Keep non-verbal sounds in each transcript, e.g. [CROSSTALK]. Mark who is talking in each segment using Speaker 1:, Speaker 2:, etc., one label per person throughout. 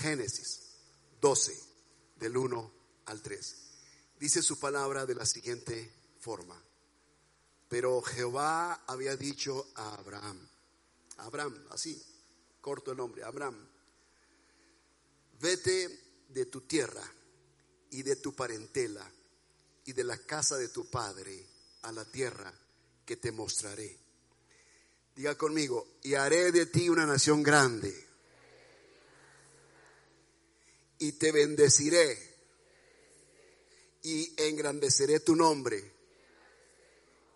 Speaker 1: Génesis 12, del 1 al 3. Dice su palabra de la siguiente forma. Pero Jehová había dicho a Abraham, Abraham, así, corto el nombre, Abraham, vete de tu tierra y de tu parentela y de la casa de tu padre a la tierra que te mostraré. Diga conmigo, y haré de ti una nación grande y te bendeciré y engrandeceré tu nombre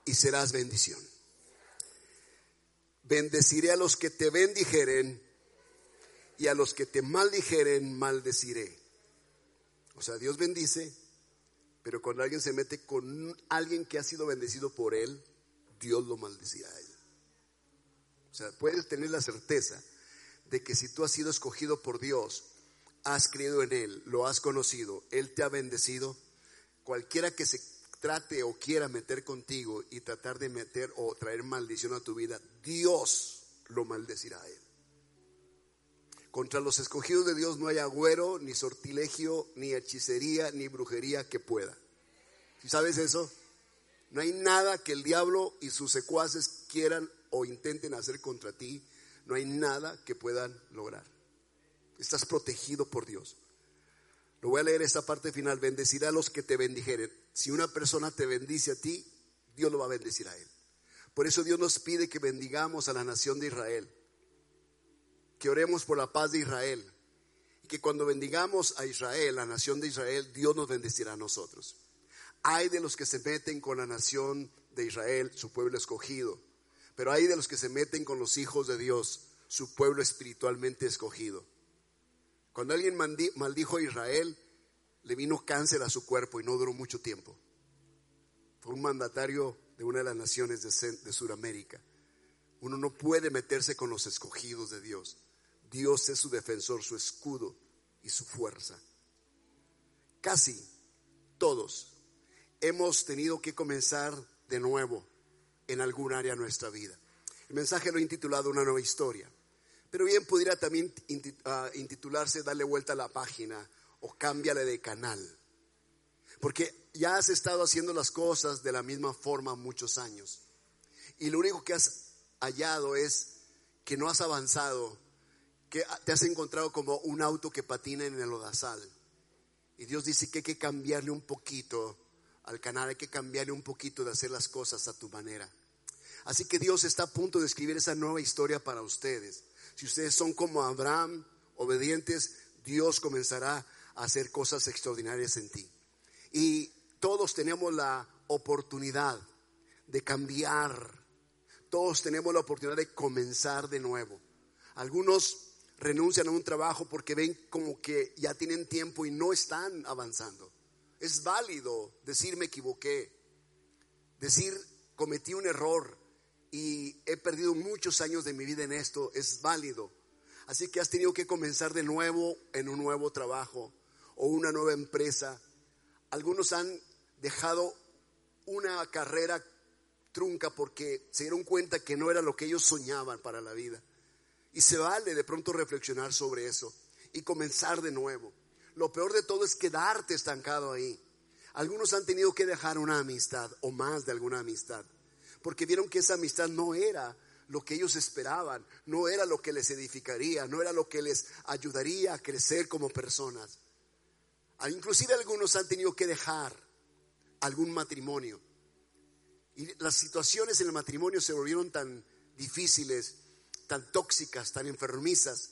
Speaker 1: y serás bendición. Bendeciré a los que te bendijeren y a los que te maldijeren maldeciré. O sea, Dios bendice, pero cuando alguien se mete con alguien que ha sido bendecido por él, Dios lo maldecirá a él. O sea, puedes tener la certeza de que si tú has sido escogido por Dios, has creído en Él, lo has conocido, Él te ha bendecido, cualquiera que se trate o quiera meter contigo y tratar de meter o traer maldición a tu vida, Dios lo maldecirá a él. Contra los escogidos de Dios no hay agüero, ni sortilegio, ni hechicería, ni brujería que pueda. ¿Sabes eso? No hay nada que el diablo y sus secuaces quieran o intenten hacer contra ti. No hay nada que puedan lograr. Estás protegido por Dios. Lo voy a leer esta parte final. Bendecirá a los que te bendijeren. Si una persona te bendice a ti, Dios lo va a bendecir a él. Por eso Dios nos pide que bendigamos a la nación de Israel. Que oremos por la paz de Israel. Y que cuando bendigamos a Israel, la nación de Israel, Dios nos bendecirá a nosotros. Hay de los que se meten con la nación de Israel, su pueblo escogido. Pero hay de los que se meten con los hijos de Dios, su pueblo espiritualmente escogido. Cuando alguien maldijo a Israel, le vino cáncer a su cuerpo y no duró mucho tiempo. Fue un mandatario de una de las naciones de, Sudamérica. Uno no puede meterse con los escogidos de Dios. Dios es su defensor, su escudo y su fuerza. Casi todos hemos tenido que comenzar de nuevo en algún área de nuestra vida. El mensaje lo he intitulado Una nueva historia. Pero bien pudiera también ah, intitularse Darle vuelta a la página o cámbiale de canal. Porque ya has estado haciendo las cosas de la misma forma muchos años. Y lo único que has hallado es que no has avanzado, que te has encontrado como un auto que patina en el odazal. Y Dios dice que hay que cambiarle un poquito al canal, hay que cambiarle un poquito de hacer las cosas a tu manera. Así que Dios está a punto de escribir esa nueva historia para ustedes. Si ustedes son como Abraham, obedientes, Dios comenzará a hacer cosas extraordinarias en ti. Y todos tenemos la oportunidad de cambiar. Todos tenemos la oportunidad de comenzar de nuevo. Algunos renuncian a un trabajo porque ven como que ya tienen tiempo y no están avanzando. Es válido decir me equivoqué, decir cometí un error, y he perdido muchos años de mi vida en esto, es válido. Así que has tenido que comenzar de nuevo en un nuevo trabajo o una nueva empresa. Algunos han dejado una carrera trunca porque se dieron cuenta que no era lo que ellos soñaban para la vida. Y se vale de pronto reflexionar sobre eso y comenzar de nuevo. Lo peor de todo es quedarte estancado ahí. Algunos han tenido que dejar una amistad o más de alguna amistad porque vieron que esa amistad no era lo que ellos esperaban, no era lo que les edificaría, no era lo que les ayudaría a crecer como personas. Ah, inclusive algunos han tenido que dejar algún matrimonio. Y las situaciones en el matrimonio se volvieron tan difíciles, tan tóxicas, tan enfermizas,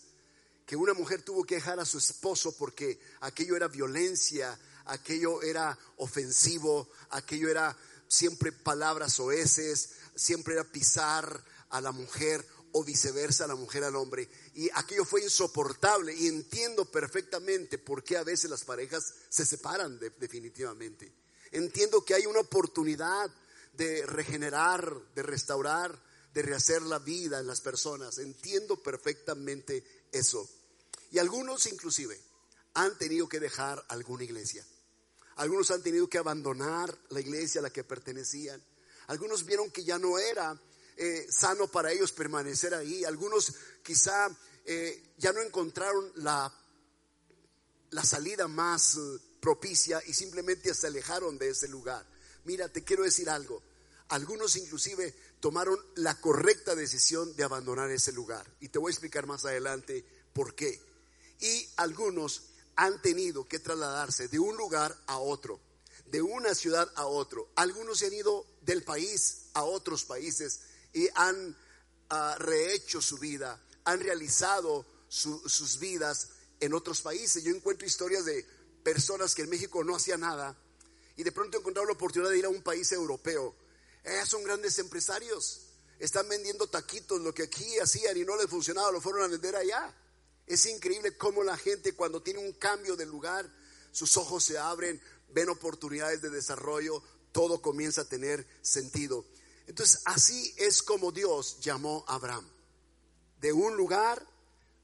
Speaker 1: que una mujer tuvo que dejar a su esposo porque aquello era violencia, aquello era ofensivo, aquello era siempre palabras oeces, siempre era pisar a la mujer o viceversa, la mujer al hombre. Y aquello fue insoportable y entiendo perfectamente por qué a veces las parejas se separan definitivamente. Entiendo que hay una oportunidad de regenerar, de restaurar, de rehacer la vida en las personas. Entiendo perfectamente eso. Y algunos inclusive han tenido que dejar alguna iglesia. Algunos han tenido que abandonar la iglesia a la que pertenecían. Algunos vieron que ya no era eh, sano para ellos permanecer ahí. Algunos quizá eh, ya no encontraron la la salida más eh, propicia y simplemente se alejaron de ese lugar. Mira, te quiero decir algo. Algunos inclusive tomaron la correcta decisión de abandonar ese lugar. Y te voy a explicar más adelante por qué. Y algunos han tenido que trasladarse de un lugar a otro, de una ciudad a otro. Algunos se han ido del país a otros países y han ah, rehecho su vida, han realizado sus vidas en otros países. Yo encuentro historias de personas que en México no hacían nada y de pronto encontraron la oportunidad de ir a un país europeo. Eh, son grandes empresarios. Están vendiendo taquitos, lo que aquí hacían y no les funcionaba, lo fueron a vender allá. Es increíble cómo la gente cuando tiene un cambio de lugar, sus ojos se abren, ven oportunidades de desarrollo, todo comienza a tener sentido. Entonces así es como Dios llamó a Abraham. De un lugar,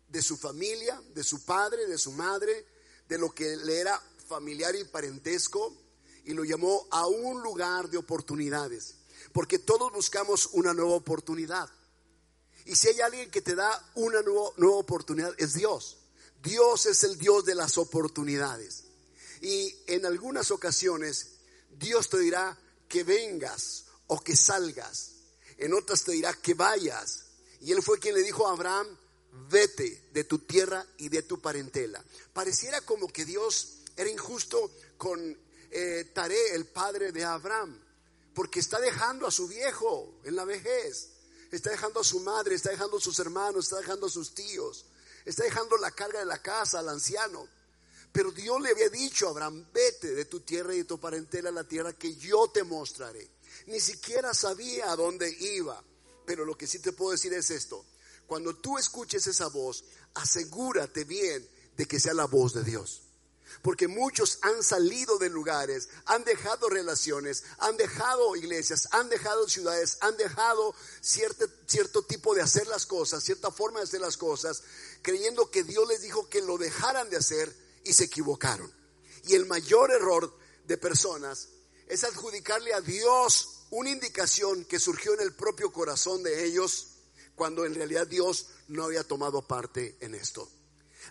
Speaker 1: de su familia, de su padre, de su madre, de lo que le era familiar y parentesco, y lo llamó a un lugar de oportunidades. Porque todos buscamos una nueva oportunidad. Y si hay alguien que te da una nueva, nueva oportunidad, es Dios. Dios es el Dios de las oportunidades. Y en algunas ocasiones Dios te dirá que vengas o que salgas. En otras te dirá que vayas. Y él fue quien le dijo a Abraham, vete de tu tierra y de tu parentela. Pareciera como que Dios era injusto con eh, Taré, el padre de Abraham, porque está dejando a su viejo en la vejez está dejando a su madre, está dejando a sus hermanos, está dejando a sus tíos, está dejando la carga de la casa al anciano. Pero Dios le había dicho a Abraham, vete de tu tierra y de tu parentela a la tierra que yo te mostraré. Ni siquiera sabía a dónde iba. Pero lo que sí te puedo decir es esto. Cuando tú escuches esa voz, asegúrate bien de que sea la voz de Dios. Porque muchos han salido de lugares, han dejado relaciones, han dejado iglesias, han dejado ciudades, han dejado cierto, cierto tipo de hacer las cosas, cierta forma de hacer las cosas, creyendo que Dios les dijo que lo dejaran de hacer y se equivocaron. Y el mayor error de personas es adjudicarle a Dios una indicación que surgió en el propio corazón de ellos cuando en realidad Dios no había tomado parte en esto.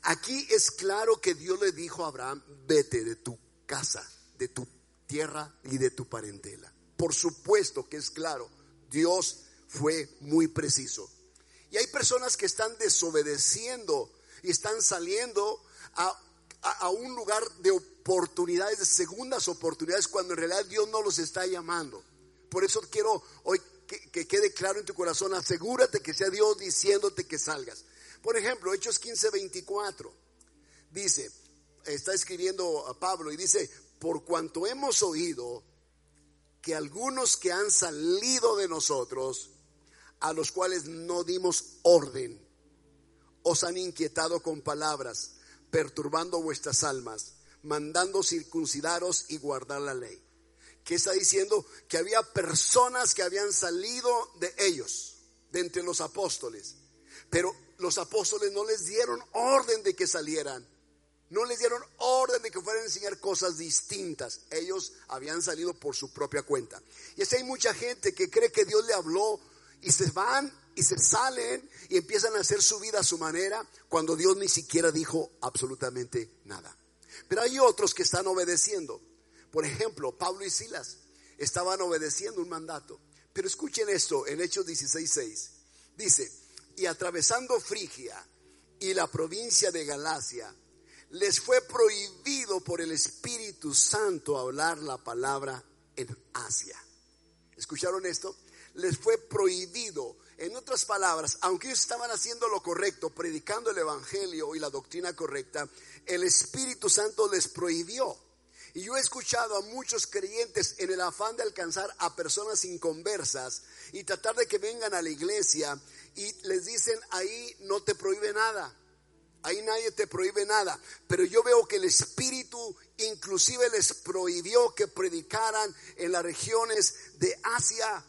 Speaker 1: Aquí es claro que Dios le dijo a Abraham, vete de tu casa, de tu tierra y de tu parentela. Por supuesto que es claro, Dios fue muy preciso. Y hay personas que están desobedeciendo y están saliendo a, un lugar de oportunidades, de segundas oportunidades, cuando en realidad Dios no los está llamando. Por eso quiero hoy que quede claro en tu corazón, asegúrate que sea Dios diciéndote que salgas. Por ejemplo, Hechos 15, 24. Dice, está escribiendo a Pablo y dice, por cuanto hemos oído que algunos que han salido de nosotros, a los cuales no dimos orden, os han inquietado con palabras, perturbando vuestras almas, mandando circuncidaros y guardar la ley. ¿Qué está diciendo? Que había personas que habían salido de ellos, de entre los apóstoles, pero los apóstoles no les dieron orden de que salieran. No les dieron orden de que fueran a enseñar cosas distintas. Ellos habían salido por su propia cuenta. Y así hay mucha gente que cree que Dios le habló y se van y se salen y empiezan a hacer su vida a su manera cuando Dios ni siquiera dijo absolutamente nada. Pero hay otros que están obedeciendo. Por ejemplo, Pablo y Silas estaban obedeciendo un mandato. Pero escuchen esto en Hechos 16:6. Dice, y atravesando Frigia y la provincia de Galacia, les fue prohibido por el Espíritu Santo hablar la palabra en Asia. ¿Escucharon esto? Les fue prohibido. En otras palabras, aunque ellos estaban haciendo lo correcto, predicando el Evangelio y la doctrina correcta, el Espíritu Santo les prohibió. Y yo he escuchado a muchos creyentes en el afán de alcanzar a personas inconversas y tratar de que vengan a la iglesia y les dicen ahí no te prohíbe nada. Ahí nadie te prohíbe nada. Pero yo veo que el Espíritu inclusive les prohibió que predicaran en las regiones de Asia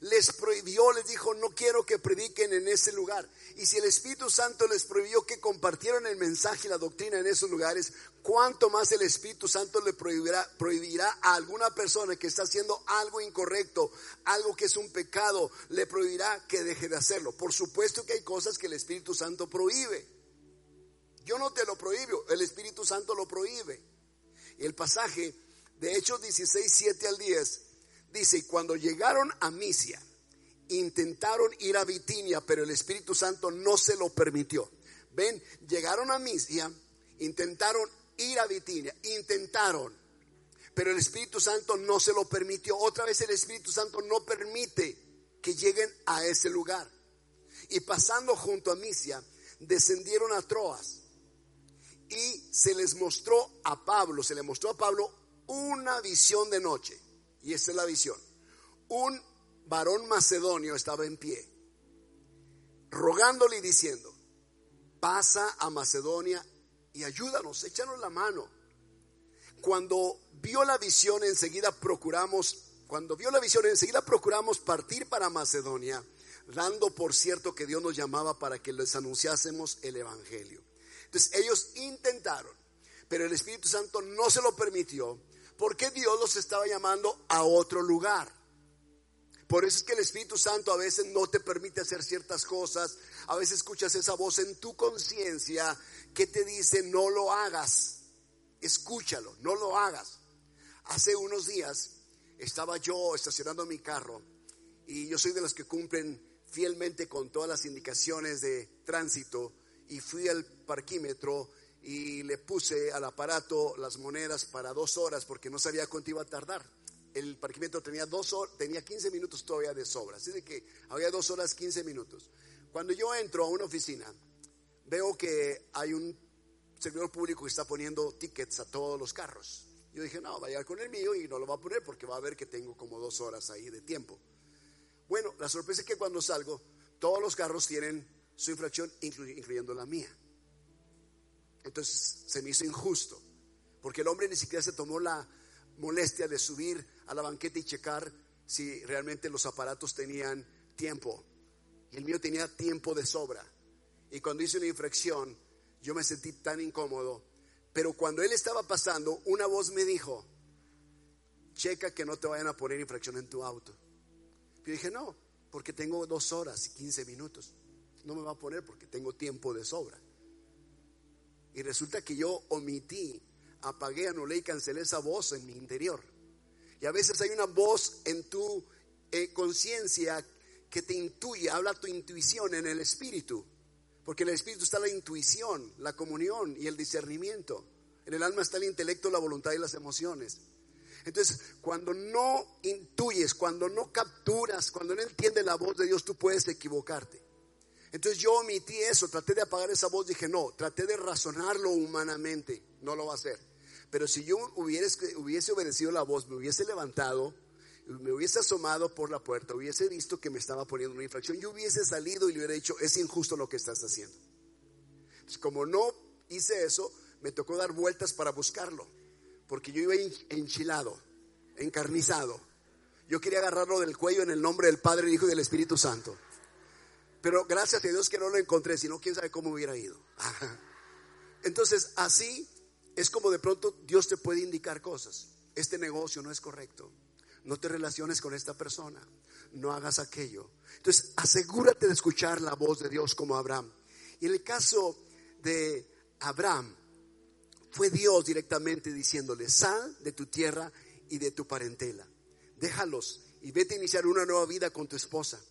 Speaker 1: les prohibió, les dijo, no quiero que prediquen en ese lugar. Y si el Espíritu Santo les prohibió que compartieran el mensaje y la doctrina en esos lugares, ¿cuánto más el Espíritu Santo le prohibirá, prohibirá a alguna persona que está haciendo algo incorrecto, algo que es un pecado, le prohibirá que deje de hacerlo? Por supuesto que hay cosas que el Espíritu Santo prohíbe. Yo no te lo prohíbo, el Espíritu Santo lo prohíbe. El pasaje de Hechos 16, 7 al 10 dice, y cuando llegaron a Misia, intentaron ir a Bitinia, pero el Espíritu Santo no se lo permitió. Ven, llegaron a Misia, intentaron ir a Bitinia, intentaron, pero el Espíritu Santo no se lo permitió. Otra vez el Espíritu Santo no permite que lleguen a ese lugar. Y pasando junto a Misia, descendieron a Troas y se les mostró a Pablo, se le mostró a Pablo una visión de noche. Y esa es la visión. Un varón macedonio estaba en pie, rogándole y diciendo, pasa a Macedonia y ayúdanos, échanos la mano. Cuando vio la visión, enseguida procuramos, cuando vio la visión, enseguida procuramos partir para Macedonia, dando por cierto que Dios nos llamaba para que les anunciásemos el Evangelio. Entonces ellos intentaron, pero el Espíritu Santo no se lo permitió, porque Dios los estaba llamando a otro lugar. Por eso es que el Espíritu Santo a veces no te permite hacer ciertas cosas. A veces escuchas esa voz en tu conciencia que te dice no lo hagas. Escúchalo, no lo hagas. Hace unos días estaba yo estacionando mi carro y yo soy de los que cumplen fielmente con todas las indicaciones de tránsito y fui al parquímetro y le puse al aparato las monedas para dos horas porque no sabía cuánto iba a tardar el parquímetro tenía, dos horas, tenía 15 minutos todavía de sobra, así de que había dos horas 15 minutos. Cuando yo entro a una oficina, veo que hay un servidor público que está poniendo tickets a todos los carros. Yo dije, no, vaya con el mío y no lo va a poner porque va a ver que tengo como dos horas ahí de tiempo. Bueno, la sorpresa es que cuando salgo, todos los carros tienen su infracción, incluyendo la mía. Entonces se me hizo injusto, porque el hombre ni siquiera se tomó la molestia de subir a la banqueta y checar si realmente los aparatos tenían tiempo. Y el mío tenía tiempo de sobra. Y cuando hice una infracción, yo me sentí tan incómodo. Pero cuando él estaba pasando, una voz me dijo, checa que no te vayan a poner infracción en tu auto. Yo dije, no, porque tengo dos horas y quince minutos. No me va a poner porque tengo tiempo de sobra. Y resulta que yo omití apagué, anulé y cancelé esa voz en mi interior. Y a veces hay una voz en tu eh, conciencia que te intuye, habla tu intuición en el espíritu. Porque en el espíritu está la intuición, la comunión y el discernimiento. En el alma está el intelecto, la voluntad y las emociones. Entonces, cuando no intuyes, cuando no capturas, cuando no entiendes la voz de Dios, tú puedes equivocarte. Entonces yo omití eso, traté de apagar esa voz, dije, no, traté de razonarlo humanamente, no lo va a hacer. Pero si yo hubiese, obedecido la voz, me hubiese levantado, me hubiese asomado por la puerta, hubiese visto que me estaba poniendo una infracción, yo hubiese salido y le hubiera dicho, es injusto lo que estás haciendo. como no hice eso, me tocó dar vueltas para buscarlo, porque yo iba enchilado, encarnizado. Yo quería agarrarlo del cuello en el nombre del Padre, el Hijo y del Espíritu Santo. Pero gracias a Dios que no lo encontré, sino quién sabe cómo hubiera ido. Entonces, así es como de pronto Dios te puede indicar cosas. Este negocio no es correcto. No te relaciones con esta persona. No hagas aquello. Entonces, asegúrate de escuchar la voz de Dios como Abraham. Y en el caso de Abraham, fue Dios directamente diciéndole, sal de tu tierra y de tu parentela. Déjalos y vete a iniciar una nueva vida con tu esposa.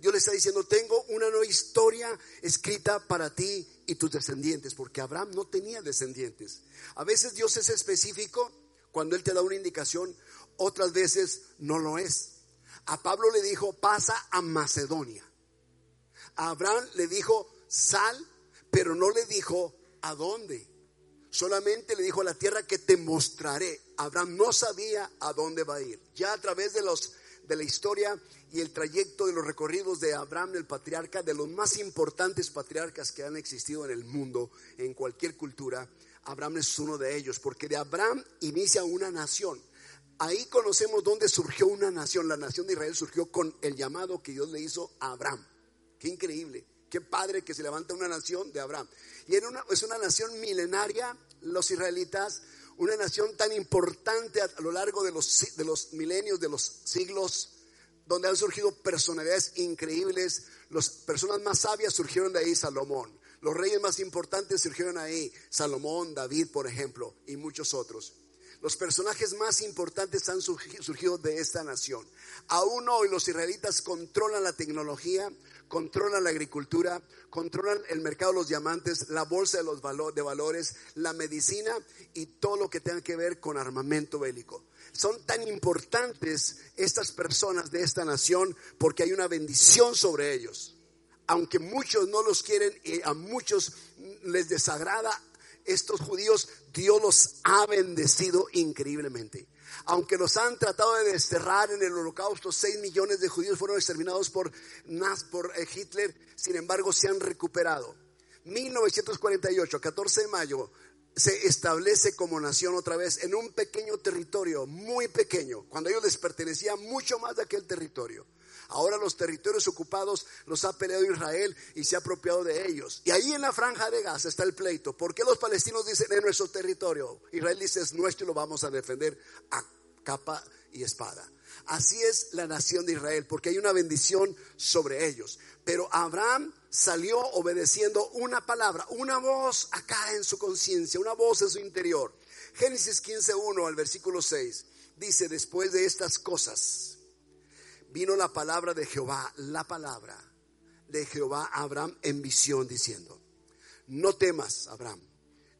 Speaker 1: Dios le está diciendo, tengo una nueva historia escrita para ti y tus descendientes, porque Abraham no tenía descendientes. A veces Dios es específico cuando Él te da una indicación, otras veces no lo es. A Pablo le dijo, pasa a Macedonia. A Abraham le dijo, sal, pero no le dijo a dónde. Solamente le dijo a la tierra que te mostraré. Abraham no sabía a dónde va a ir. Ya a través de los de la historia y el trayecto de los recorridos de Abraham el patriarca, de los más importantes patriarcas que han existido en el mundo, en cualquier cultura, Abraham es uno de ellos, porque de Abraham inicia una nación. Ahí conocemos dónde surgió una nación. La nación de Israel surgió con el llamado que Dios le hizo a Abraham. Qué increíble, qué padre que se levanta una nación de Abraham. Y era una, es una nación milenaria, los israelitas, una nación tan importante a, lo largo de los, de los milenios, de los siglos, donde han surgido personalidades increíbles. Las personas más sabias surgieron de ahí, Salomón. Los reyes más importantes surgieron ahí, Salomón, David, por ejemplo, y muchos otros. Los personajes más importantes han surgido de esta nación. Aún hoy los israelitas controlan la tecnología, controlan la agricultura, controlan el mercado de los diamantes, la bolsa de, los de valores, la medicina y todo lo que tenga que ver con armamento bélico. Son tan importantes estas personas de esta nación porque hay una bendición sobre ellos. Aunque muchos no los quieren y a muchos les desagrada, estos judíos, Dios los ha bendecido increíblemente. Aunque los han tratado de desterrar en el holocausto, 6 millones de judíos fueron exterminados por, por eh, Hitler, sin embargo se han recuperado. 1948, 14 de mayo, se establece como nación otra vez en un pequeño territorio, muy pequeño, cuando ellos les pertenecía mucho más de aquel territorio. Ahora los territorios ocupados los ha peleado Israel y se ha apropiado de ellos. Y ahí en la franja de Gaza está el pleito. ¿Por qué los palestinos dicen es nuestro territorio? Israel dice es nuestro y lo vamos a defender a capa y espada. Así es la nación de Israel, porque hay una bendición sobre ellos. Pero Abraham salió obedeciendo una palabra, una voz acá en su conciencia, una voz en su interior. Génesis 15.1 al versículo 6 dice, después de estas cosas, vino la palabra de Jehová, la palabra de Jehová a Abraham en visión diciendo, no temas, Abraham,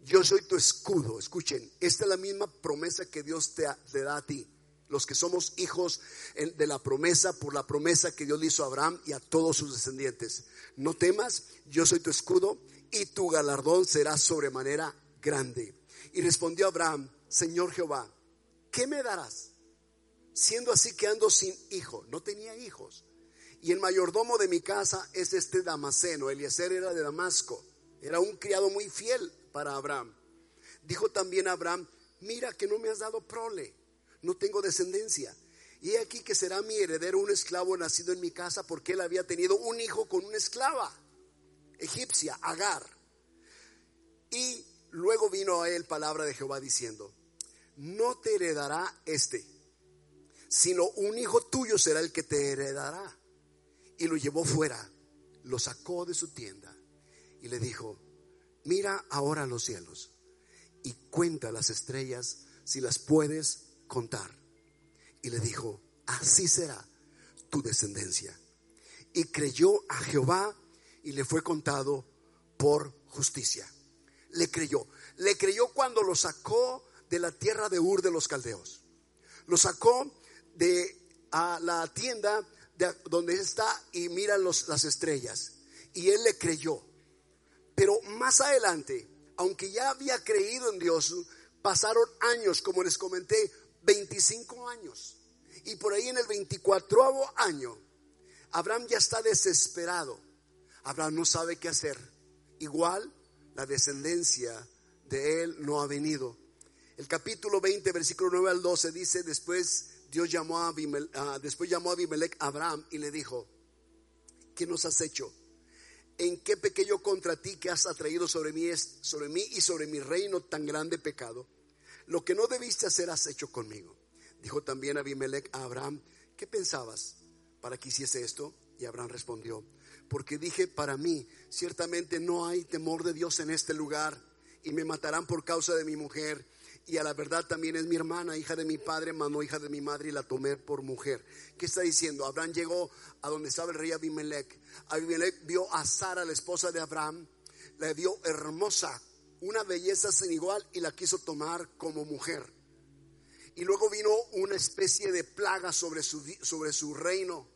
Speaker 1: yo soy tu escudo. Escuchen, esta es la misma promesa que Dios te, da a ti. Los que somos hijos de la promesa por la promesa que Dios le hizo a Abraham y a todos sus descendientes. No temas, yo soy tu escudo y tu galardón será sobremanera grande. Y respondió Abraham, Señor Jehová, ¿qué me darás? Siendo así que ando sin hijo, no tenía hijos. Y el mayordomo de mi casa es este Damaseno, Eliezer era de Damasco, era un criado muy fiel para Abraham. Dijo también Abraham, mira que no me has dado prole, no tengo descendencia. Y aquí que será mi heredero un esclavo nacido en mi casa porque él había tenido un hijo con una esclava egipcia, Agar. Y luego vino a él palabra de Jehová diciendo, no te heredará este sino un hijo tuyo será el que te heredará. Y lo llevó fuera, lo sacó de su tienda y le dijo, mira ahora los cielos y cuenta las estrellas si las puedes contar. Y le dijo, así será tu descendencia. Y creyó a Jehová y le fue contado por justicia. Le creyó. Le creyó cuando lo sacó de la tierra de Ur de los Caldeos. Lo sacó de a la tienda de donde está y mira las estrellas. Y él le creyó. Pero más adelante, aunque ya había creído en Dios, pasaron años, como les comenté, 25 años. Y por ahí en el 24 año, Abraham ya está desesperado. Abraham no sabe qué hacer. Igual la descendencia de él no ha venido. El capítulo 20, versículo 9 al 12 dice, después Dios llamó a ah, después llamó a Abimelech a Abraham y le dijo, ¿qué nos has hecho? ¿En qué pequeño contra ti que has atraído sobre mí, sobre mí y sobre mi reino tan grande pecado? Lo que no debiste hacer has hecho conmigo. Dijo también Abimelech a Abraham, ¿qué pensabas para que hiciese esto? Y Abraham respondió, porque dije para mí, ciertamente no hay temor de Dios en este lugar y me matarán por causa de mi mujer y a la verdad también es mi hermana, hija de mi padre, mano hija de mi madre, y la tomé por mujer. ¿Qué está diciendo? Abraham llegó a donde estaba el rey Abimelech. Abimelech vio a Sara, la esposa de Abraham, la vio hermosa, una belleza sin igual, y la quiso tomar como mujer. Y luego vino una especie de plaga sobre su, sobre su reino.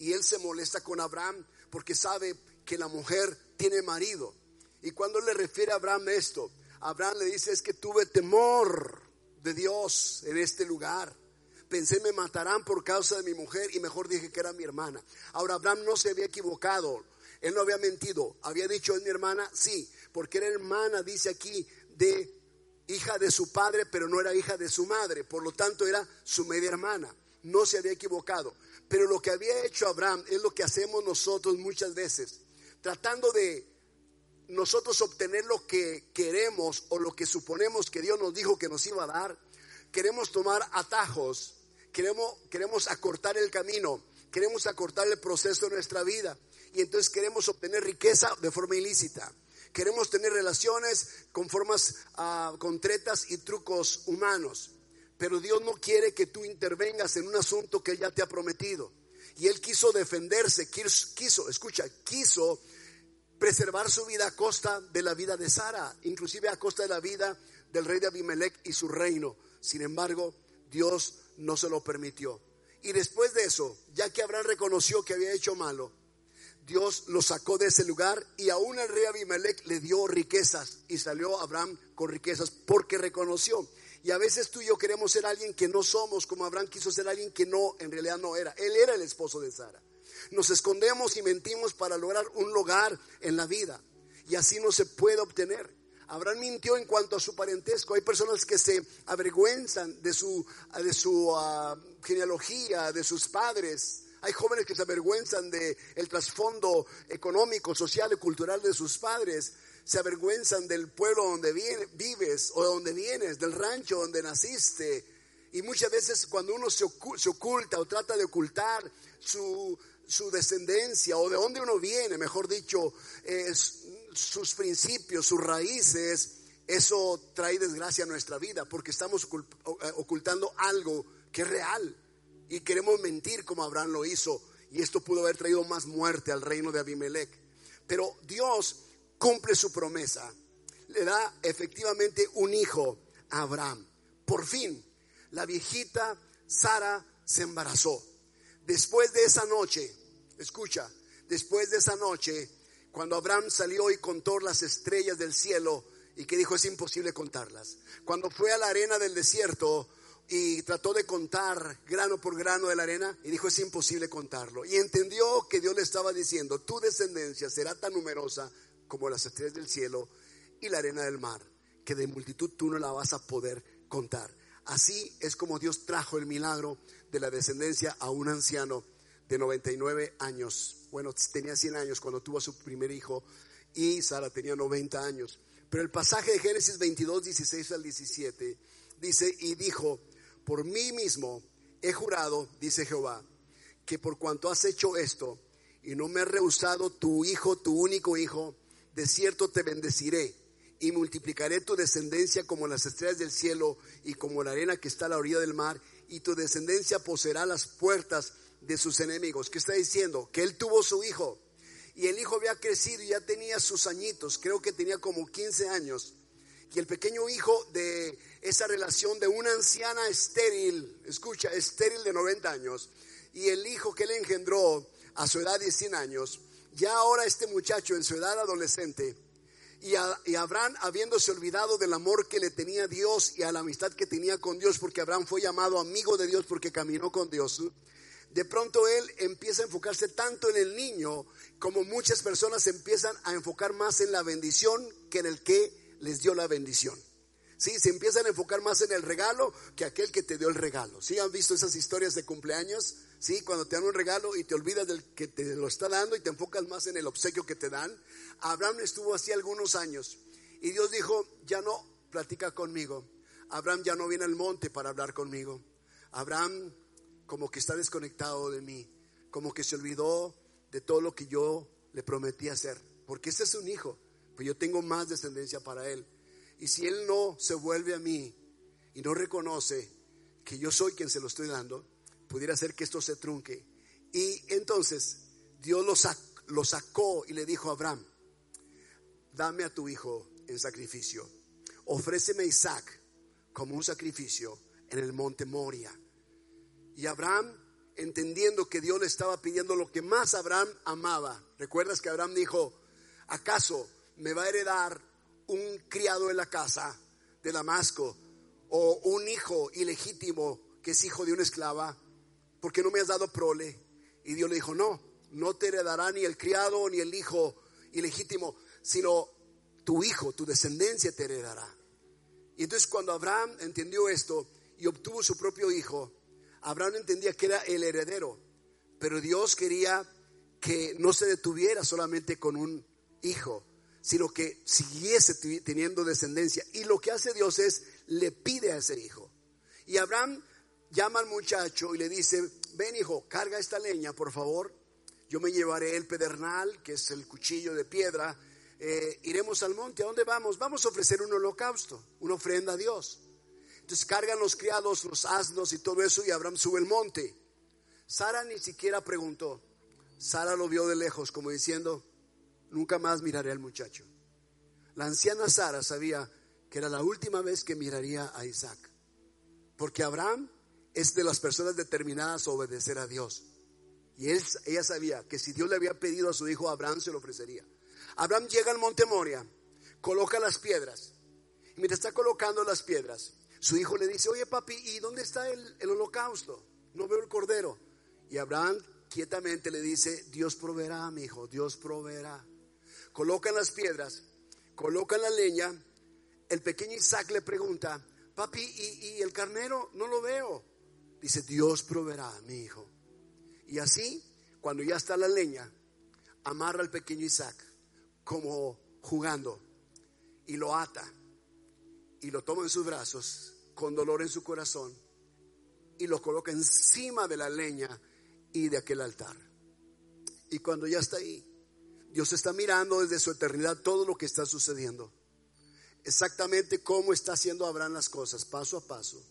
Speaker 1: Y él se molesta con Abraham porque sabe que la mujer tiene marido. Y cuando le refiere a Abraham esto, Abraham le dice, es que tuve temor de Dios en este lugar. Pensé me matarán por causa de mi mujer y mejor dije que era mi hermana. Ahora Abraham no se había equivocado, él no había mentido. Había dicho, es mi hermana, sí, porque era hermana, dice aquí, de hija de su padre, pero no era hija de su madre. Por lo tanto, era su media hermana. No se había equivocado. Pero lo que había hecho Abraham es lo que hacemos nosotros muchas veces, tratando de nosotros obtener lo que queremos o lo que suponemos que Dios nos dijo que nos iba a dar, queremos tomar atajos, queremos, queremos acortar el camino, queremos acortar el proceso de nuestra vida y entonces queremos obtener riqueza de forma ilícita. Queremos tener relaciones con formas, uh, con y trucos humanos. Pero Dios no quiere que tú intervengas en un asunto que Él ya te ha prometido. Y Él quiso defenderse, quiso, escucha, quiso preservar su vida a costa de la vida de Sara, inclusive a costa de la vida del rey de Abimelech y su reino. Sin embargo, Dios no se lo permitió. Y después de eso, ya que Abraham reconoció que había hecho malo, Dios lo sacó de ese lugar y aún el rey Abimelech le dio riquezas y salió Abraham con riquezas porque reconoció. Y a veces tú y yo queremos ser alguien que no somos, como Abraham quiso ser alguien que no, en realidad no era. Él era el esposo de Sara. Nos escondemos y mentimos para lograr un lugar en la vida. Y así no se puede obtener. Abraham mintió en cuanto a su parentesco. Hay personas que se avergüenzan de su, de su ah, genealogía, de sus padres. Hay jóvenes que se avergüenzan del el trasfondo económico, social y cultural de sus padres. Se avergüenzan del pueblo donde vives o donde vienes, del rancho donde naciste. Y muchas veces cuando uno se oculta, o trata de ocultar su, su descendencia o de dónde uno viene, mejor dicho, sus principios, sus raíces, eso trae desgracia a nuestra vida porque estamos eh, ocultando algo que es real y queremos mentir como Abraham lo hizo y esto pudo haber traído más muerte al reino de Abimelech. Pero Dios cumple su promesa, le da efectivamente un hijo a Abraham. Por fin, la viejita Sara se embarazó. Después de esa noche, escucha, después de esa noche, cuando Abraham salió y contó las estrellas del cielo y que dijo es imposible contarlas. Cuando fue a la arena del desierto y trató de contar grano por grano de la arena y dijo es imposible contarlo. Y entendió que Dios le estaba diciendo, tu descendencia será tan numerosa como las estrellas del cielo y la arena del mar, que de multitud tú no la vas a poder contar. Así es como Dios trajo el milagro de la descendencia a un anciano de 99 años bueno, tenía 100 años cuando tuvo a su primer hijo y Sara tenía 90 años. Pero el pasaje de Génesis 22, 16 al 17 dice, y dijo, por mí mismo he jurado, dice Jehová, que por cuanto has hecho esto y no me has rehusado tu hijo, tu único hijo, de cierto te bendeciré y multiplicaré tu descendencia como las estrellas del cielo y como la arena que está a la orilla del mar, y tu descendencia poseerá las puertas de sus enemigos. ¿Qué está diciendo? Que él tuvo su hijo y el hijo había crecido y ya tenía sus añitos, creo que tenía como 15 años. Y el pequeño hijo de esa relación de una anciana estéril, escucha, estéril de 90 años, y el hijo que le engendró a su edad de 100 años, ya ahora este muchacho en su edad adolescente, y, y, Abraham habiéndose olvidado del amor que le tenía Dios y a la amistad que tenía con Dios, porque Abraham fue llamado amigo de Dios porque caminó con Dios, de pronto él empieza a enfocarse tanto en el niño como muchas personas empiezan a enfocar más en la bendición que en el que les dio la bendición. Sí, se empiezan a enfocar más en el regalo que aquel que te dio el regalo. ¿Sí han visto esas historias de cumpleaños? Sí, cuando te dan un regalo y te olvidas del que te lo está dando y te enfocas más en el obsequio que te dan. Abraham estuvo así algunos años y Dios dijo, ya no platica conmigo. Abraham ya no viene al monte para hablar conmigo. Abraham como que está desconectado de mí, como que se olvidó de todo lo que yo le prometí hacer, porque ese es un hijo, pues yo tengo más descendencia para él. Y si él no se vuelve a mí y no reconoce que yo soy quien se lo estoy dando, pudiera ser que esto se trunque. Y entonces Dios lo, lo sacó y le dijo a Abraham, dame a tu hijo en sacrificio, ofréceme a Isaac como un sacrificio en el monte Moria. Y Abraham, entendiendo que Dios le estaba pidiendo lo que más Abraham amaba, recuerdas que Abraham dijo, ¿acaso me va a heredar un criado en la casa de Damasco o un hijo ilegítimo que es hijo de una esclava? porque no me has dado prole? Y Dios le dijo, no, no te heredará ni el criado ni el hijo ilegítimo, sino tu hijo, tu descendencia te heredará. Y entonces cuando Abraham entendió esto y obtuvo su propio hijo, Abraham entendía que era el heredero, pero Dios quería que no se detuviera solamente con un hijo, sino que siguiese teniendo descendencia. Y lo que hace Dios es, le pide a ese hijo. Y Abraham llama al muchacho y le dice, ven hijo, carga esta leña, por favor. Yo me llevaré el pedernal, que es el cuchillo de piedra, eh, iremos al monte. ¿A dónde vamos? Vamos a ofrecer un holocausto, una ofrenda a Dios. Entonces cargan los criados, los asnos y todo eso y Abraham sube el monte. Sara ni siquiera preguntó. Sara lo vio de lejos como diciendo, nunca más miraré al muchacho. La anciana Sara sabía que era la última vez que miraría a Isaac. Porque Abraham es de las personas determinadas a obedecer a Dios. Y ella sabía que si Dios le había pedido a su hijo, Abraham se lo ofrecería. Abraham llega al monte Moria, coloca las piedras. Y mientras está colocando las piedras, su hijo le dice, oye papi, ¿y dónde está el, el holocausto? No veo el cordero. Y Abraham quietamente le dice, Dios proveerá, mi hijo, Dios proveerá. Colocan las piedras, colocan la leña. El pequeño Isaac le pregunta, papi, ¿y, el carnero? No lo veo. Dice, Dios proveerá, mi hijo. Y así, cuando ya está la leña, amarra al pequeño Isaac como jugando y lo ata y lo toma en sus brazos con dolor en su corazón y lo coloca encima de la leña y de aquel altar. Y cuando ya está ahí, Dios está mirando desde su eternidad todo lo que está sucediendo. Exactamente cómo está haciendo Abraham las cosas, paso a paso.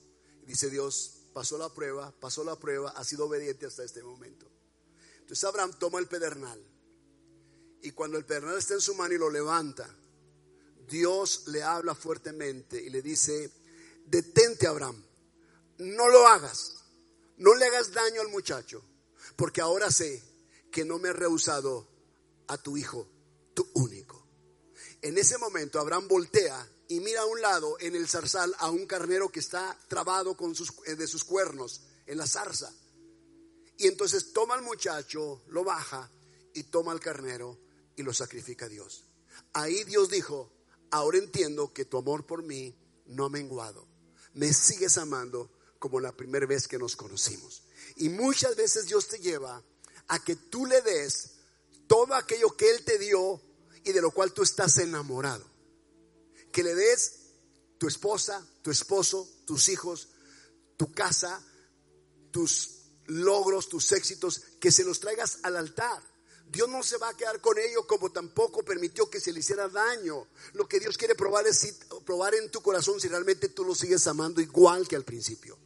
Speaker 1: dice Dios, pasó la prueba, pasó la prueba, ha sido obediente hasta este momento. Entonces Abraham toma el pedernal. Y cuando el pedernal está en su mano y lo levanta, Dios le habla fuertemente y le dice, detente Abraham, no lo hagas, no le hagas daño al muchacho, porque ahora sé que no me has rehusado a tu hijo, tu único. En ese momento Abraham voltea y mira a un lado en el zarzal a un carnero que está trabado con sus, eh, de sus cuernos en la zarza. Y entonces toma al muchacho, lo baja y toma al carnero y lo sacrifica a Dios. Ahí Dios dijo, ahora entiendo que tu amor por mí no ha menguado. Me sigues amando como la primera vez que nos conocimos. Y muchas veces Dios te lleva a que tú le des todo aquello que Él te dio y de lo cual tú estás enamorado. Que le des tu esposa, tu esposo, tus hijos, tu casa, tus logros, tus éxitos, que se los traigas al altar. Dios no se va a quedar con ello como tampoco permitió que se le hiciera daño. Lo que Dios quiere probar es probar en tu corazón si realmente tú lo sigues amando igual que al principio.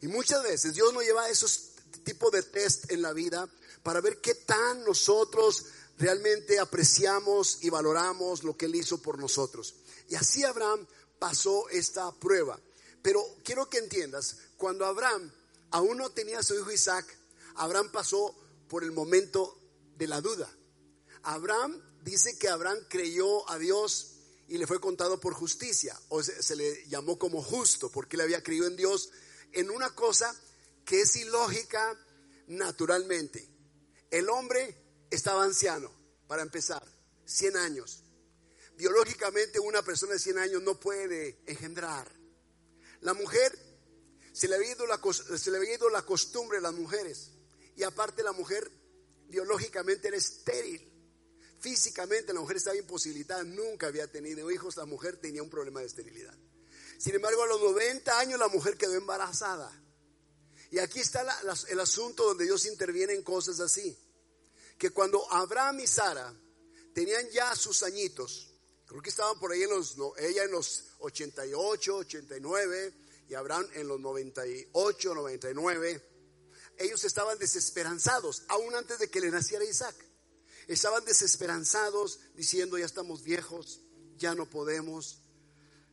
Speaker 1: Y muchas veces Dios nos lleva a esos tipos de test en la vida para ver qué tan nosotros realmente apreciamos y valoramos lo que Él hizo por nosotros. Y así Abraham pasó esta prueba. Pero quiero que entiendas, cuando Abraham aún no tenía a su hijo Isaac, Abraham pasó por el momento de la duda. Abraham dice que Abraham creyó a Dios y le fue contado por justicia, o se, le llamó como justo, porque le había creído en Dios en una cosa que es ilógica naturalmente. El hombre estaba anciano, para empezar, 100 años. Biológicamente una persona de 100 años no puede engendrar. La mujer, se le había ido la, se le había ido la costumbre a las mujeres. Y aparte la mujer biológicamente era estéril. Físicamente la mujer estaba imposibilitada, nunca había tenido hijos, la mujer tenía un problema de esterilidad. Sin embargo, a los 90 años la mujer quedó embarazada. Y aquí está el asunto donde Dios interviene en cosas así. Que cuando Abraham y Sara tenían ya sus añitos, creo que estaban por ahí en los, ella en los 88, 89 y Abraham en los 98, 99, ellos estaban desesperanzados, aún antes de que le naciera Isaac. Estaban desesperanzados diciendo, ya estamos viejos, ya no podemos,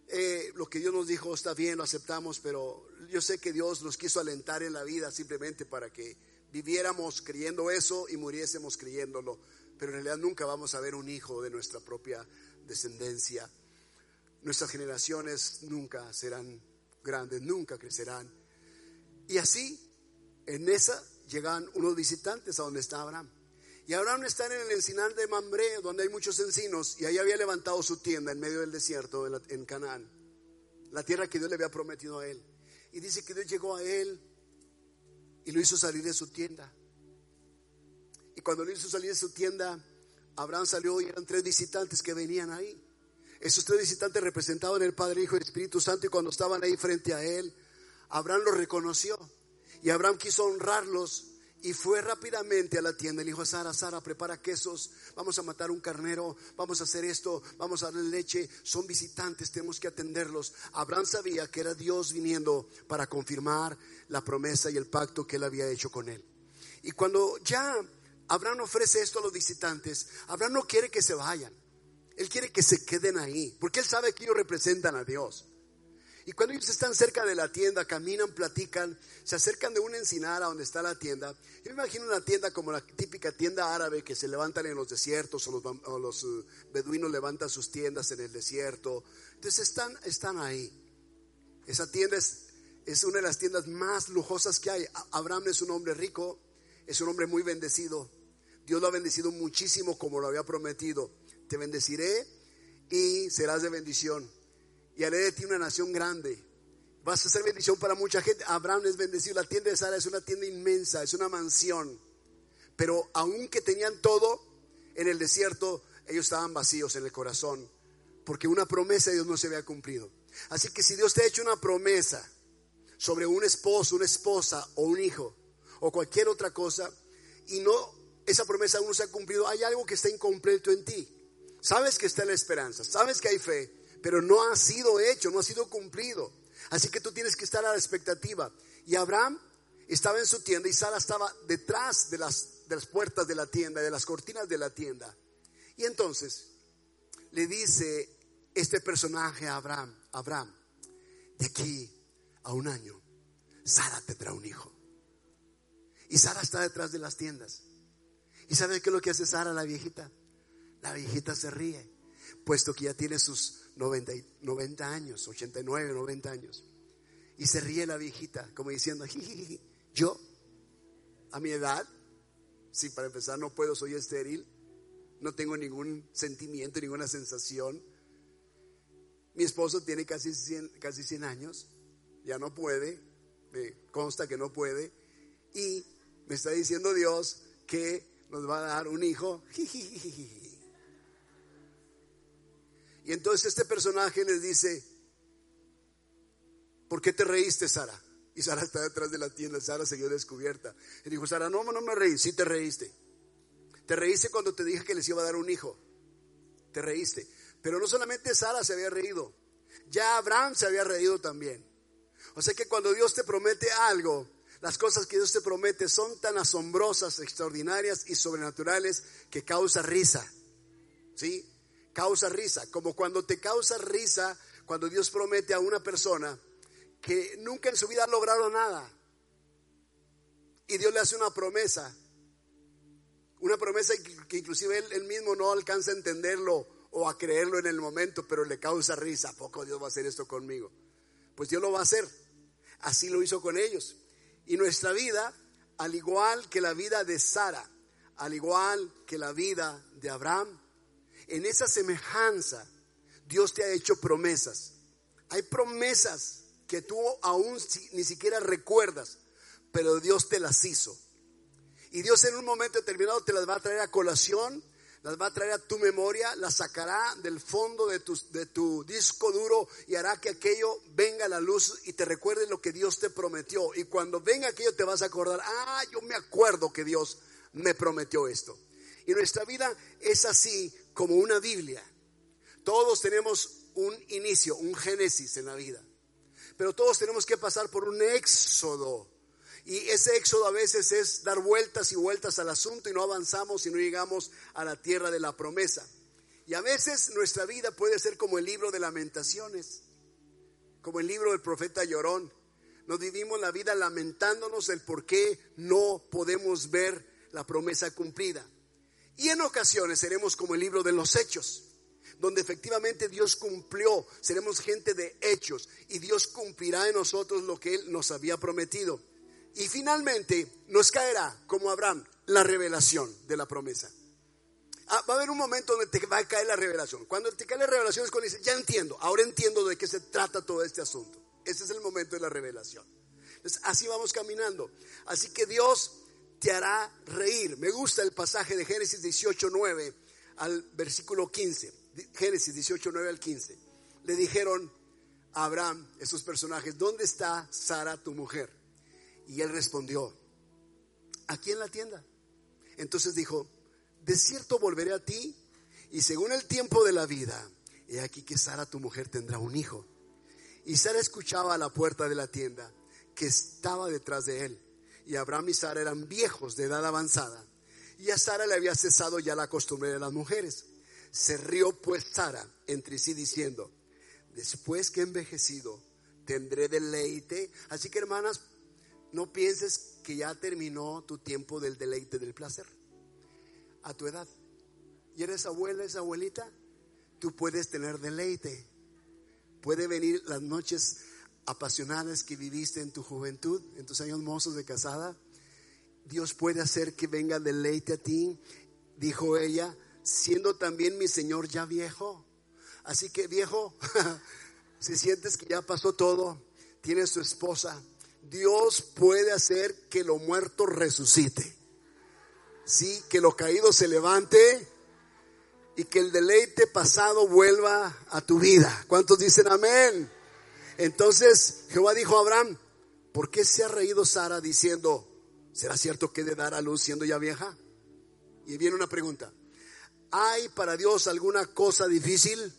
Speaker 1: eh, lo que Dios nos dijo está bien, lo aceptamos, pero yo sé que Dios nos quiso alentar en la vida simplemente para que viviéramos creyendo eso y muriésemos creyéndolo. Pero en realidad nunca vamos a ver un hijo de nuestra propia descendencia. Nuestras generaciones nunca serán grandes, nunca crecerán. Y así, en esa llegan unos visitantes a donde está Abraham. Y Abraham está en el encinar de Mambré, donde hay muchos encinos, y ahí había levantado su tienda en medio del desierto en Canaán, la tierra que Dios le había prometido a él. Y dice que Dios llegó a él y lo hizo salir de su tienda. Y cuando lo hizo salir de su tienda, Abraham salió y eran tres visitantes que venían ahí. Esos tres visitantes representaban el Padre, Hijo y Espíritu Santo y cuando estaban ahí frente a él, Abraham los reconoció. Y Abraham quiso honrarlos y fue rápidamente a la tienda y le dijo a Sara, Sara, prepara quesos, vamos a matar un carnero, vamos a hacer esto, vamos a darle leche, son visitantes, tenemos que atenderlos. Abraham sabía que era Dios viniendo para confirmar la promesa y el pacto que él había hecho con él. Y cuando ya Abraham ofrece esto a los visitantes, Abraham no quiere que se vayan, él quiere que se queden ahí, porque él sabe que ellos representan a Dios. Y cuando ellos están cerca de la tienda, caminan, platican, se acercan de una encinada donde está la tienda. Yo me imagino una tienda como la típica tienda árabe que se levantan en los desiertos o los, eh, beduinos levantan sus tiendas en el desierto. Entonces están, están ahí. Esa tienda es, es una de las tiendas más lujosas que hay. Abraham es un hombre rico, es un hombre muy bendecido. Dios lo ha bendecido muchísimo como lo había prometido. Te bendeciré y serás de bendición y haré de ti una nación grande. Vas a ser bendición para mucha gente. Abraham es bendecido. La tienda de Sara es una tienda inmensa, es una mansión. Pero aunque tenían todo en el desierto, ellos estaban vacíos en el corazón. Porque una promesa de Dios no se había cumplido. Así que si Dios te ha hecho una promesa sobre un esposo, una esposa o un hijo o cualquier otra cosa y no esa promesa aún no se ha cumplido, hay algo que está incompleto en ti. Sabes que está la esperanza, sabes que hay fe, pero no ha sido hecho, no ha sido cumplido. Así que tú tienes que estar a la expectativa. Y Abraham estaba en su tienda y Sara estaba detrás de las, de las puertas de la tienda, de las cortinas de la tienda. Y entonces le dice este personaje a Abraham, Abraham, de aquí a un año, Sara tendrá un hijo. Y Sara está detrás de las tiendas. ¿Y sabe qué es lo que hace Sara, la viejita? La viejita se ríe, puesto que ya tiene sus 90, 90 años, 89, 90 años. Y se ríe la viejita, como diciendo, yo, a mi edad, si para empezar no puedo, soy estéril, no tengo ningún sentimiento, ninguna sensación. Mi esposo tiene casi 100, casi 100 años, ya no puede, me consta que no puede, y me está diciendo Dios que nos va a dar un hijo. Y entonces este personaje les dice, ¿por qué te reíste, Sara? Y Sara está detrás de la tienda, Sara se dio descubierta. Y dijo, Sara, no, no me reí, sí te reíste. Te reíste cuando te dije que les iba a dar un hijo. Te reíste. Pero no solamente Sara se había reído, ya Abraham se había reído también. O sea que cuando Dios te promete algo, las cosas que Dios te promete son tan asombrosas, extraordinarias y sobrenaturales que causa risa. ¿Sí? Causa risa, como cuando te causa risa cuando Dios promete a una persona que nunca en su vida ha logrado nada. Y Dios le hace una promesa, una promesa que inclusive él, mismo no alcanza a entenderlo o a creerlo en el momento, pero le causa risa. ¿A poco Dios va a hacer esto conmigo? Pues Dios lo va a hacer. Así lo hizo con ellos. Y nuestra vida, al igual que la vida de Sara, al igual que la vida de Abraham, en esa semejanza, Dios te ha hecho promesas. Hay promesas que tú aún ni siquiera recuerdas, pero Dios te las hizo. Y Dios en un momento determinado te las va a traer a colación, las va a traer a tu memoria, las sacará del fondo de tu, de tu disco duro y hará que aquello venga a la luz y te recuerde lo que Dios te prometió. Y cuando venga aquello te vas a acordar, ah, yo me acuerdo que Dios me prometió esto. Y nuestra vida es así como una Biblia. Todos tenemos un inicio, un génesis en la vida. Pero todos tenemos que pasar por un éxodo. Y ese éxodo a veces es dar vueltas y vueltas al asunto y no avanzamos y no llegamos a la tierra de la promesa. Y a veces nuestra vida puede ser como el libro de lamentaciones, como el libro del profeta Llorón. Nos vivimos la vida lamentándonos el por qué no podemos ver la promesa cumplida. Y en ocasiones seremos como el libro de los hechos, donde efectivamente Dios cumplió, seremos gente de hechos y Dios cumplirá en nosotros lo que Él nos había prometido. Y finalmente nos caerá, como Abraham, la revelación de la promesa. Ah, va a haber un momento donde te va a caer la revelación. Cuando te cae la revelación es cuando dices, ya entiendo, ahora entiendo de qué se trata todo este asunto. Ese es el momento de la revelación. Entonces, así vamos caminando. Así que Dios te hará reír. Me gusta el pasaje de Génesis 18, 9 al versículo 15. Génesis 18, 9 al 15. Le dijeron a Abraham, esos personajes, ¿dónde está Sara, tu mujer? Y él respondió, aquí en la tienda. Entonces dijo, de cierto volveré a ti y según el tiempo de la vida, he aquí que Sara tu mujer tendrá un hijo. Y Sara escuchaba a la puerta de la tienda que estaba detrás de él. Y Abraham y Sara eran viejos de edad avanzada. Y a Sara le había cesado ya la costumbre de las mujeres. Se rió pues Sara entre sí diciendo, después que he envejecido, tendré deleite. Así que hermanas, no pienses que ya terminó tu tiempo del deleite del placer. A tu edad. ¿Y eres abuela, es abuelita? Tú puedes tener deleite. Puede venir las noches apasionadas que viviste en tu juventud, en tus años mozos de casada. Dios puede hacer que venga deleite a ti, dijo ella, siendo también mi Señor ya viejo. Así que viejo, [LAUGHS] si sientes que ya pasó todo, tienes su esposa, Dios puede hacer que lo muerto resucite. Sí, que lo caído se levante y que el deleite pasado vuelva a tu vida. ¿Cuántos dicen amén? Entonces Jehová dijo a Abraham, ¿por qué se ha reído Sara diciendo, ¿será cierto que he de dar a luz siendo ya vieja? Y viene una pregunta, ¿hay para Dios alguna cosa difícil?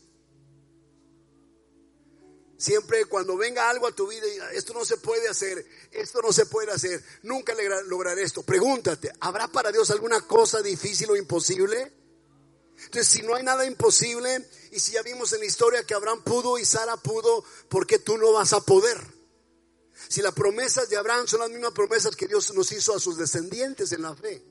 Speaker 1: Siempre cuando venga algo a tu vida y esto no se puede hacer, esto no se puede hacer, nunca lograré esto. Pregúntate, ¿habrá para Dios alguna cosa difícil o imposible? Entonces, si no hay nada imposible, y si ya vimos en la historia que Abraham pudo y Sara pudo, ¿por qué tú no vas a poder? Si las promesas de Abraham son las mismas promesas que Dios nos hizo a sus descendientes en la fe.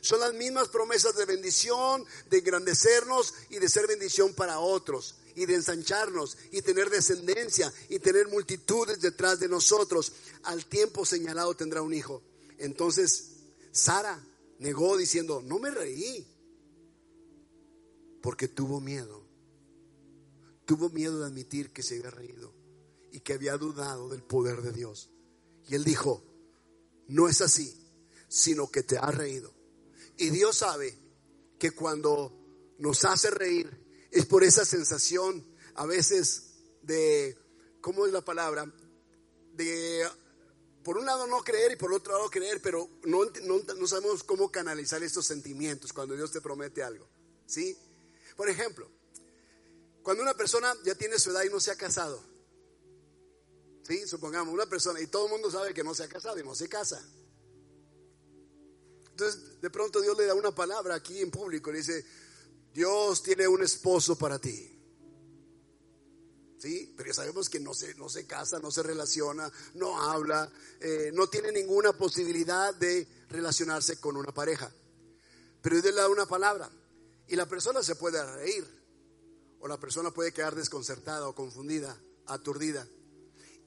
Speaker 1: Son las mismas promesas de bendición, de engrandecernos y de ser bendición para otros y de ensancharnos y tener descendencia y tener multitudes detrás de nosotros. Al tiempo señalado tendrá un hijo. Entonces, Sara negó diciendo, no me reí, porque tuvo miedo. Tuvo miedo de admitir que se había reído y que había dudado del poder de Dios. Y él dijo, no es así, sino que te ha reído. Y Dios sabe que cuando nos hace reír es por esa sensación a veces de, ¿cómo es la palabra? De, por un lado no creer y por otro lado creer, pero no, no, no sabemos cómo canalizar estos sentimientos cuando Dios te promete algo. ¿Sí? Por ejemplo, cuando una persona ya tiene su edad y no se ha casado, ¿sí? Supongamos, una persona, y todo el mundo sabe que no se ha casado y no se casa. Entonces, de pronto Dios le da una palabra aquí en público, le dice, Dios tiene un esposo para ti. ¿Sí? Pero ya sabemos que no se, no se casa, no se relaciona, no habla, eh, no tiene ninguna posibilidad de relacionarse con una pareja. Pero Dios le da una palabra. Y la persona se puede reír, o la persona puede quedar desconcertada o confundida, aturdida.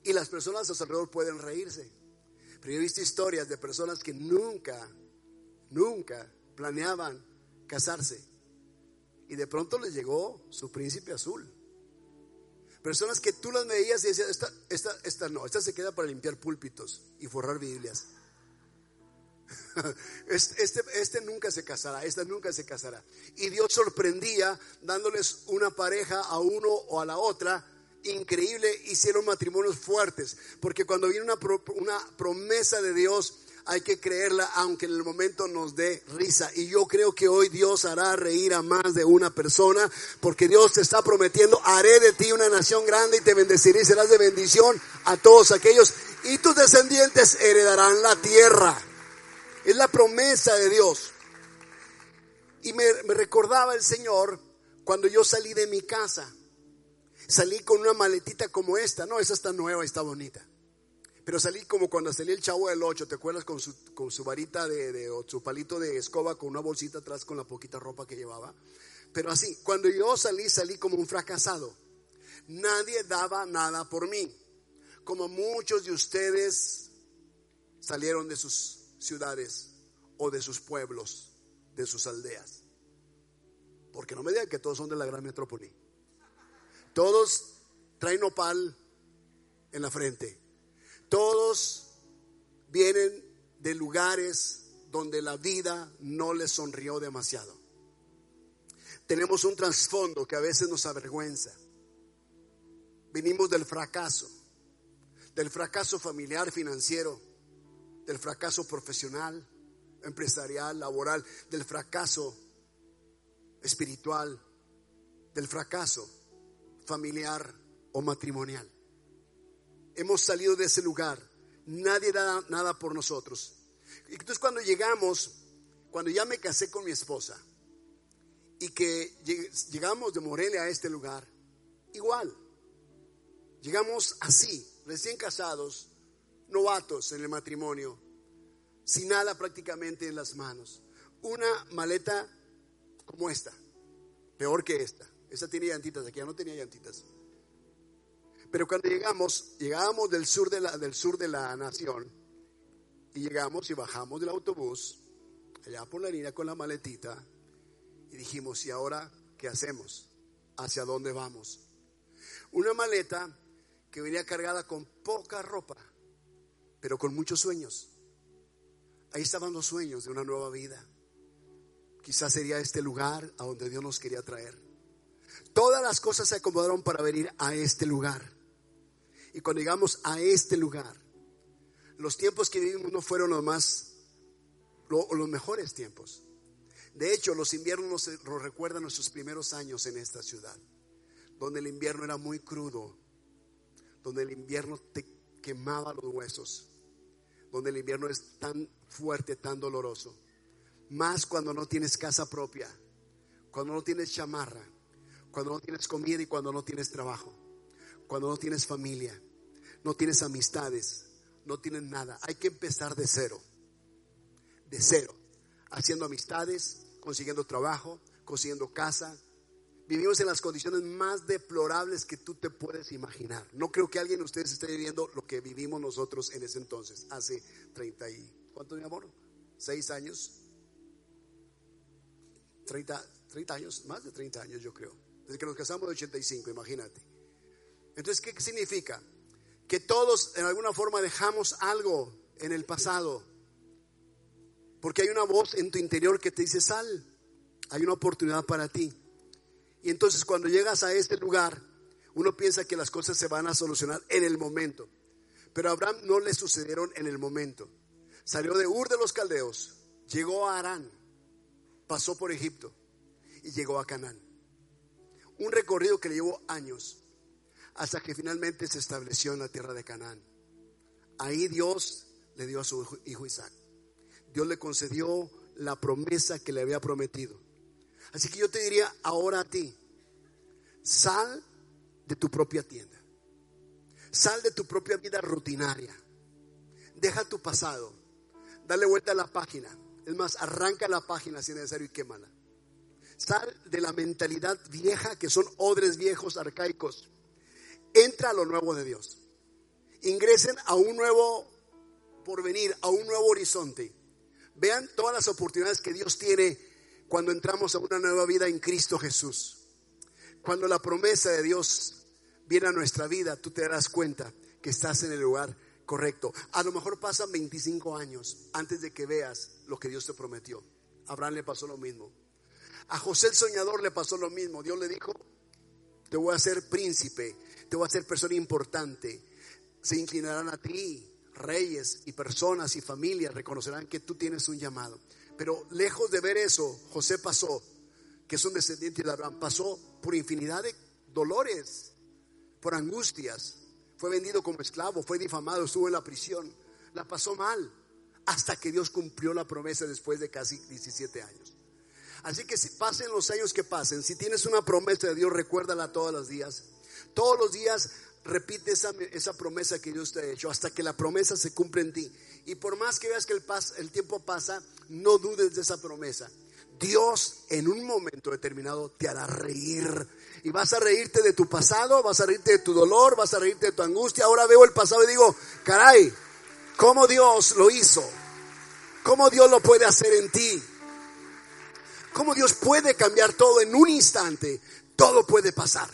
Speaker 1: Y las personas a su alrededor pueden reírse. Pero yo he visto historias de personas que nunca, nunca planeaban casarse. Y de pronto les llegó su príncipe azul. Personas que tú las veías y decías, esta, esta, esta no, esta se queda para limpiar púlpitos y forrar Biblias. [LAUGHS] Este, este nunca se casará, esta nunca se casará. Y Dios sorprendía dándoles una pareja a uno o a la otra. Increíble, hicieron matrimonios fuertes. Porque cuando viene una, una promesa de Dios, hay que creerla aunque en el momento nos dé risa. Y yo creo que hoy Dios hará reír a más de una persona porque Dios te está prometiendo, haré de ti una nación grande y te bendeciré y serás de bendición a todos aquellos y tus descendientes heredarán la tierra. Es la promesa de Dios. Y me, recordaba el Señor cuando yo salí de mi casa. Salí con una maletita como esta. No, esa está nueva, está bonita. Pero salí como cuando salí el chavo del 8, ¿te acuerdas? Con su, con su varita de, de, o su palito de escoba, con una bolsita atrás con la poquita ropa que llevaba. Pero así, cuando yo salí, salí como un fracasado. Nadie daba nada por mí. Como muchos de ustedes salieron de sus ciudades o de sus pueblos, de sus aldeas. Porque no me digan que todos son de la gran metrópoli. Todos traen opal en la frente. Todos vienen de lugares donde la vida no les sonrió demasiado. Tenemos un trasfondo que a veces nos avergüenza. Venimos del fracaso, del fracaso familiar, financiero, del fracaso profesional, empresarial, laboral, del fracaso espiritual, del fracaso familiar o matrimonial. Hemos salido de ese lugar. Nadie da nada por nosotros. Y entonces cuando llegamos, cuando ya me casé con mi esposa y que llegamos de Morelia a este lugar, igual. Llegamos así, recién casados, novatos en el matrimonio, sin nada prácticamente en las manos. Una maleta como esta, peor que esta. Esta tiene llantitas, aquí ya no tenía llantitas. Pero cuando llegamos, llegábamos del sur de la, del sur de la nación y llegamos y bajamos del autobús, allá por la línea con la maletita, y dijimos, ¿y ahora qué hacemos? ¿Hacia dónde vamos? Una maleta que venía cargada con poca ropa, pero con muchos sueños. Ahí estaban los sueños de una nueva vida. Quizás sería este lugar a donde Dios nos quería traer. Todas las cosas se acomodaron para venir a este lugar. Y cuando llegamos a este lugar, los tiempos que vivimos no fueron los más, los mejores tiempos. De hecho, los inviernos nos, recuerdan nuestros primeros años en esta ciudad, donde el invierno era muy crudo, donde el invierno te quemaba los huesos, donde el invierno es tan fuerte, tan doloroso. Más cuando no tienes casa propia, cuando no tienes chamarra, cuando no tienes comida y cuando no tienes trabajo cuando no tienes familia, no tienes amistades, no tienes nada. Hay que empezar de cero, de cero, haciendo amistades, consiguiendo trabajo, consiguiendo casa. Vivimos en las condiciones más deplorables que tú te puedes imaginar. No creo que alguien de ustedes esté viviendo lo que vivimos nosotros en ese entonces, hace 30 y... ¿Cuánto, mi amor? ¿Seis años? 30, 30 años, más de 30 años yo creo. Desde que nos casamos de 85, imagínate. Entonces, ¿qué significa? Que todos en alguna forma dejamos algo en el pasado. Porque hay una voz en tu interior que te dice, sal, hay una oportunidad para ti. Y entonces cuando llegas a este lugar, uno piensa que las cosas se van a solucionar en el momento. Pero a Abraham no le sucedieron en el momento. Salió de Ur de los Caldeos, llegó a Arán, pasó por Egipto y llegó a Canaán. Un recorrido que le llevó años hasta que finalmente se estableció en la tierra de Canaán. Ahí Dios le dio a su hijo Isaac. Dios le concedió la promesa que le había prometido. Así que yo te diría ahora a ti, sal de tu propia tienda. Sal de tu propia vida rutinaria. Deja tu pasado. Dale vuelta a la página. Es más, arranca la página si es necesario y quémala. Sal de la mentalidad vieja que son odres viejos arcaicos entra a lo nuevo de Dios. Ingresen a un nuevo porvenir, a un nuevo horizonte. Vean todas las oportunidades que Dios tiene cuando entramos a una nueva vida en Cristo Jesús. Cuando la promesa de Dios viene a nuestra vida, tú te darás cuenta que estás en el lugar correcto. A lo mejor pasan 25 años antes de que veas lo que Dios te prometió. A Abraham le pasó lo mismo. A José el soñador le pasó lo mismo. Dios le dijo, te voy a hacer príncipe te voy a hacer persona importante. Se inclinarán a ti, reyes y personas y familias reconocerán que tú tienes un llamado. Pero lejos de ver eso, José pasó, que es un descendiente de Abraham, pasó por infinidad de dolores, por angustias. Fue vendido como esclavo, fue difamado, estuvo en la prisión. La pasó mal hasta que Dios cumplió la promesa después de casi 17 años. Así que si pasen los años que pasen, si tienes una promesa de Dios, recuérdala todos los días. Todos los días repite esa, esa, promesa que Dios te ha hecho hasta que la promesa se cumple en ti. Y por más que veas que el, el tiempo pasa, no dudes de esa promesa. Dios en un momento determinado te hará reír. Y vas a reírte de tu pasado, vas a reírte de tu dolor, vas a reírte de tu angustia. Ahora veo el pasado y digo, caray, ¿cómo Dios lo hizo? ¿Cómo Dios lo puede hacer en ti? ¿Cómo Dios puede cambiar todo en un instante? Todo puede pasar.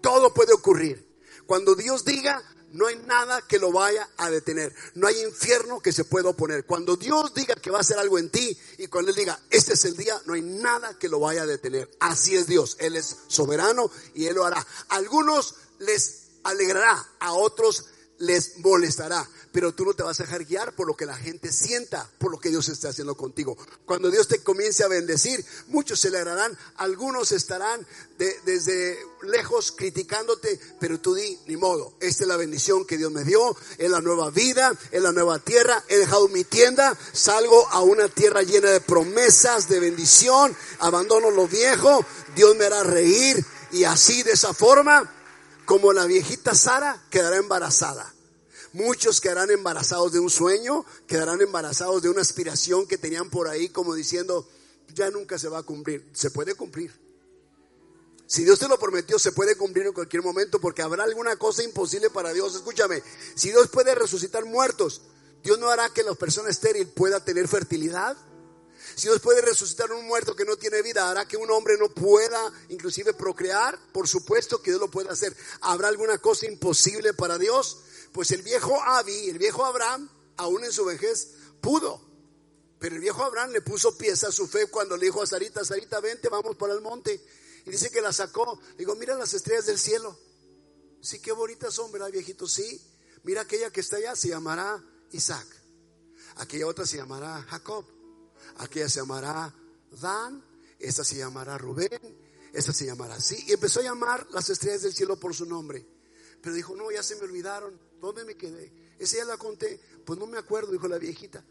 Speaker 1: Todo puede ocurrir. Cuando Dios diga, no hay nada que lo vaya a detener. No hay infierno que se pueda oponer. Cuando Dios diga que va a hacer algo en ti y cuando Él diga, este es el día, no hay nada que lo vaya a detener. Así es Dios. Él es soberano y Él lo hará. A algunos les alegrará, a otros les molestará. Pero tú no te vas a dejar guiar por lo que la gente sienta, por lo que Dios está haciendo contigo. Cuando Dios te comience a bendecir, muchos se alegrarán, algunos estarán desde lejos criticándote, pero tú di, ni modo, esta es la bendición que Dios me dio, es la nueva vida, es la nueva tierra, he dejado mi tienda, salgo a una tierra llena de promesas, de bendición, abandono lo viejo, Dios me hará reír y así de esa forma, como la viejita Sara quedará embarazada. Muchos quedarán embarazados de un sueño, quedarán embarazados de una aspiración que tenían por ahí como diciendo, ya nunca se va a cumplir. Se puede cumplir. Si Dios te lo prometió, se puede cumplir en cualquier momento porque habrá alguna cosa imposible para Dios. Escúchame, si Dios puede resucitar muertos, Dios no hará que la persona estéril pueda tener fertilidad. Si Dios puede resucitar un muerto que no tiene vida, hará que un hombre no pueda inclusive procrear. Por supuesto que Dios lo puede hacer. ¿Habrá alguna cosa imposible para Dios? Pues el viejo Abi, el viejo Abraham, aún en su vejez, pudo. Pero el viejo Abraham le puso pieza a su fe cuando le dijo a Sarita, Sarita, vente, vamos para el monte. Y dice que la sacó. Digo, mira las estrellas del cielo. Sí, qué bonitas son, ¿verdad, viejito? Sí. Mira aquella que está allá, se llamará Isaac. Aquella otra se llamará Jacob. Aquella se llamará Dan. Esta se llamará Rubén. Esta se llamará así. Y empezó a llamar las estrellas del cielo por su nombre. Pero dijo, no, ya se me olvidaron. ¿Dónde me quedé? Esa ya la conté. Pues no me acuerdo, dijo la viejita.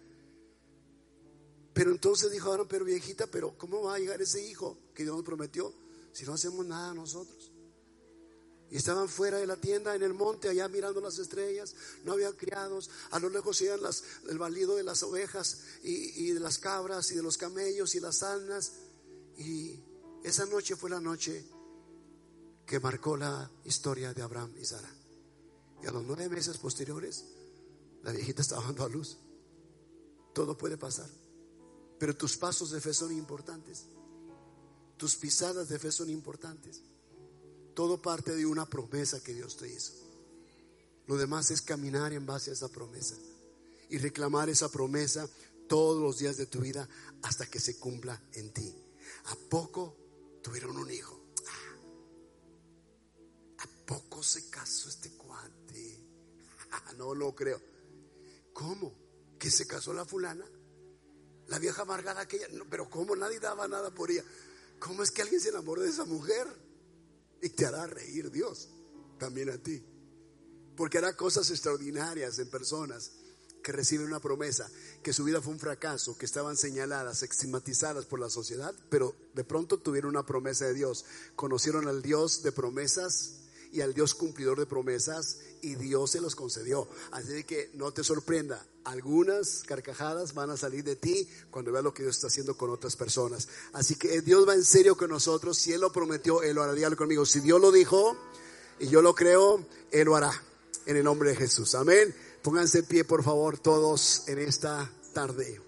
Speaker 1: Pero entonces dijo ahora, pero viejita, pero ¿cómo va a llegar ese hijo que Dios nos prometió si no hacemos nada nosotros? Y estaban fuera de la tienda en el monte, allá mirando las estrellas. No había criados. A lo lejos iban las, el balido de las ovejas y, y, de las cabras y de los camellos y las asnas. Y esa noche fue la noche que marcó la historia de Abraham y Sara. Y a los nueve meses posteriores, la viejita estaba dando a luz. Todo puede pasar. Pero tus pasos de fe son importantes. Tus pisadas de fe son importantes. Todo parte de una promesa que Dios te hizo. Lo demás es caminar en base a esa promesa y reclamar esa promesa todos los días de tu vida hasta que se cumpla en ti. ¿A poco tuvieron un hijo? ¿A poco se casó este cuate? No lo creo. ¿Cómo? ¿Que se casó la fulana? La vieja amargada aquella. Pero ¿cómo? Nadie daba nada por ella. ¿Cómo es que alguien se enamoró de esa mujer? Y te hará reír Dios, también a ti. Porque hará cosas extraordinarias en personas que reciben una promesa, que su vida fue un fracaso, que estaban señaladas, estigmatizadas por la sociedad, pero de pronto tuvieron una promesa de Dios. Conocieron al Dios de promesas y al Dios cumplidor de promesas y Dios se los concedió. Así que no te sorprenda, algunas carcajadas van a salir de ti cuando veas lo que Dios está haciendo con otras personas. Así que Dios va en serio con nosotros, si Él lo prometió, Él lo hará, dígalo conmigo, si Dios lo dijo y yo lo creo, Él lo hará, en el nombre de Jesús. Amén. Pónganse en pie, por favor, todos en esta tarde.